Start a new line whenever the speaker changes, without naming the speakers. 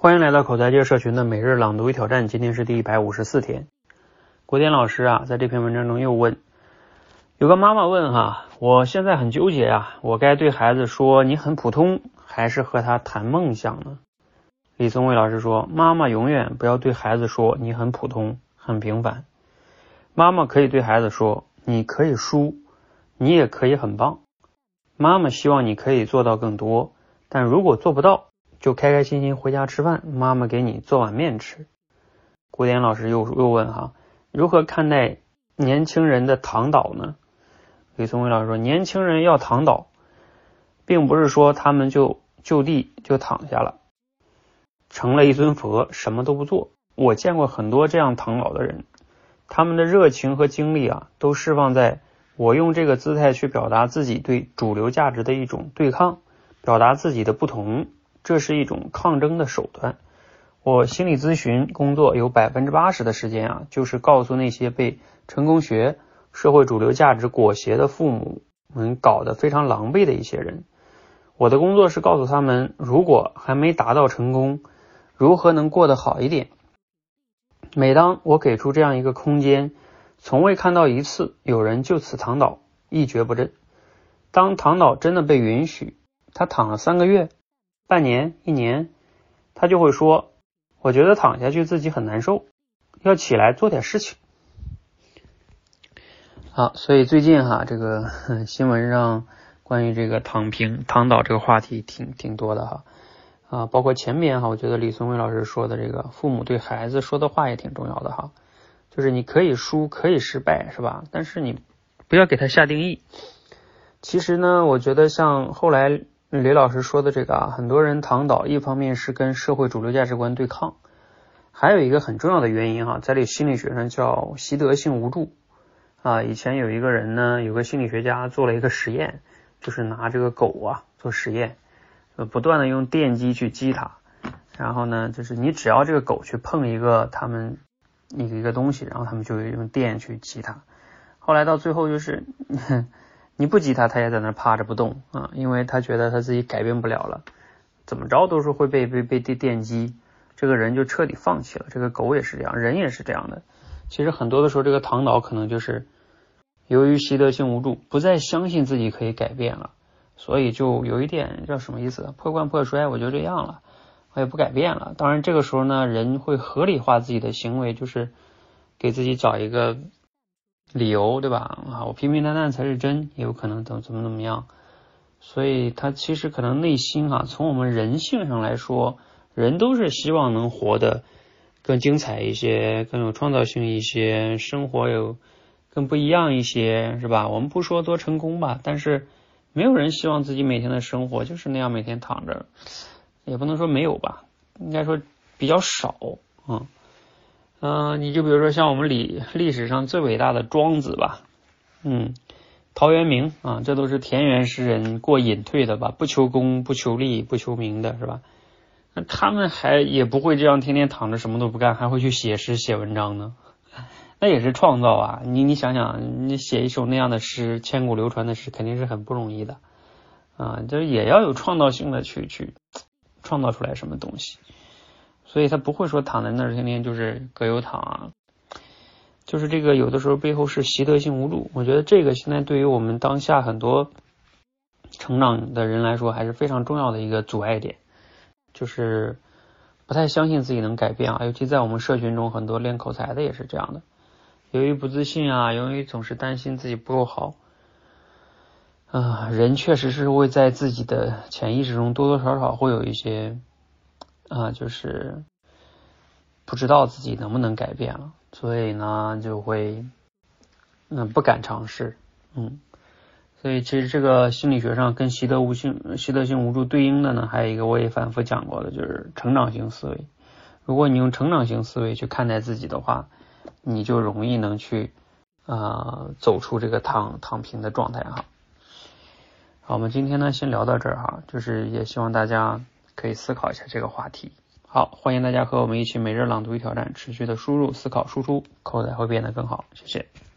欢迎来到口才界社群的每日朗读与挑战，今天是第一百五十四天。国典老师啊，在这篇文章中又问，有个妈妈问哈，我现在很纠结啊，我该对孩子说你很普通，还是和他谈梦想呢？李松蔚老师说，妈妈永远不要对孩子说你很普通、很平凡，妈妈可以对孩子说，你可以输，你也可以很棒。妈妈希望你可以做到更多，但如果做不到。就开开心心回家吃饭，妈妈给你做碗面吃。古典老师又又问哈，如何看待年轻人的躺倒呢？李松蔚老师说，年轻人要躺倒，并不是说他们就就地就躺下了，成了一尊佛，什么都不做。我见过很多这样躺倒的人，他们的热情和精力啊，都释放在我用这个姿态去表达自己对主流价值的一种对抗，表达自己的不同。这是一种抗争的手段。我心理咨询工作有百分之八十的时间啊，就是告诉那些被成功学、社会主流价值裹挟的父母们搞得非常狼狈的一些人。我的工作是告诉他们，如果还没达到成功，如何能过得好一点。每当我给出这样一个空间，从未看到一次有人就此躺倒，一蹶不振。当躺倒真的被允许，他躺了三个月。半年、一年，他就会说：“我觉得躺下去自己很难受，要起来做点事情。”好，所以最近哈，这个 新闻上关于这个躺平、躺倒这个话题挺挺多的哈啊，包括前面哈，我觉得李松蔚老师说的这个父母对孩子说的话也挺重要的哈，就是你可以输，可以失败，是吧？但是你不要给他下定义。其实呢，我觉得像后来。李老师说的这个啊，很多人躺倒，一方面是跟社会主流价值观对抗，还有一个很重要的原因哈，在这心理学上叫习得性无助啊。以前有一个人呢，有个心理学家做了一个实验，就是拿这个狗啊做实验，不断的用电击去击它，然后呢，就是你只要这个狗去碰一个他们一个一个东西，然后他们就用电去击它。后来到最后就是。你不激他，他也在那趴着不动啊，因为他觉得他自己改变不了了，怎么着都是会被被被电电击，这个人就彻底放弃了。这个狗也是这样，人也是这样的。其实很多的时候，这个唐导可能就是由于习得性无助，不再相信自己可以改变了，所以就有一点叫什么意思？破罐破摔，我就这样了，我也不改变了。当然这个时候呢，人会合理化自己的行为，就是给自己找一个。理由对吧？啊，我平平淡淡才是真，也有可能怎怎么怎么样，所以他其实可能内心啊，从我们人性上来说，人都是希望能活得更精彩一些，更有创造性一些，生活有更不一样一些，是吧？我们不说多成功吧，但是没有人希望自己每天的生活就是那样，每天躺着，也不能说没有吧，应该说比较少，嗯。嗯，你就比如说像我们历历史上最伟大的庄子吧，嗯，陶渊明啊，这都是田园诗人过隐退的吧，不求功，不求利，不求名的是吧？那他们还也不会这样天天躺着什么都不干，还会去写诗写文章呢，那也是创造啊！你你想想，你写一首那样的诗，千古流传的诗，肯定是很不容易的啊，就也要有创造性的去去创造出来什么东西。所以他不会说躺在那儿天天就是葛优躺啊，就是这个有的时候背后是习得性无助。我觉得这个现在对于我们当下很多成长的人来说还是非常重要的一个阻碍点，就是不太相信自己能改变啊。尤其在我们社群中，很多练口才的也是这样的，由于不自信啊，由于总是担心自己不够好啊，人确实是会在自己的潜意识中多多少少会有一些。啊，就是不知道自己能不能改变了，所以呢就会嗯不敢尝试，嗯，所以其实这个心理学上跟习得无性习得性无助对应的呢，还有一个我也反复讲过的，就是成长型思维。如果你用成长型思维去看待自己的话，你就容易能去啊走出这个躺躺平的状态哈。好，我们今天呢先聊到这儿哈，就是也希望大家。可以思考一下这个话题。好，欢迎大家和我们一起每日朗读与挑战，持续的输入、思考、输出，口才会变得更好。谢谢。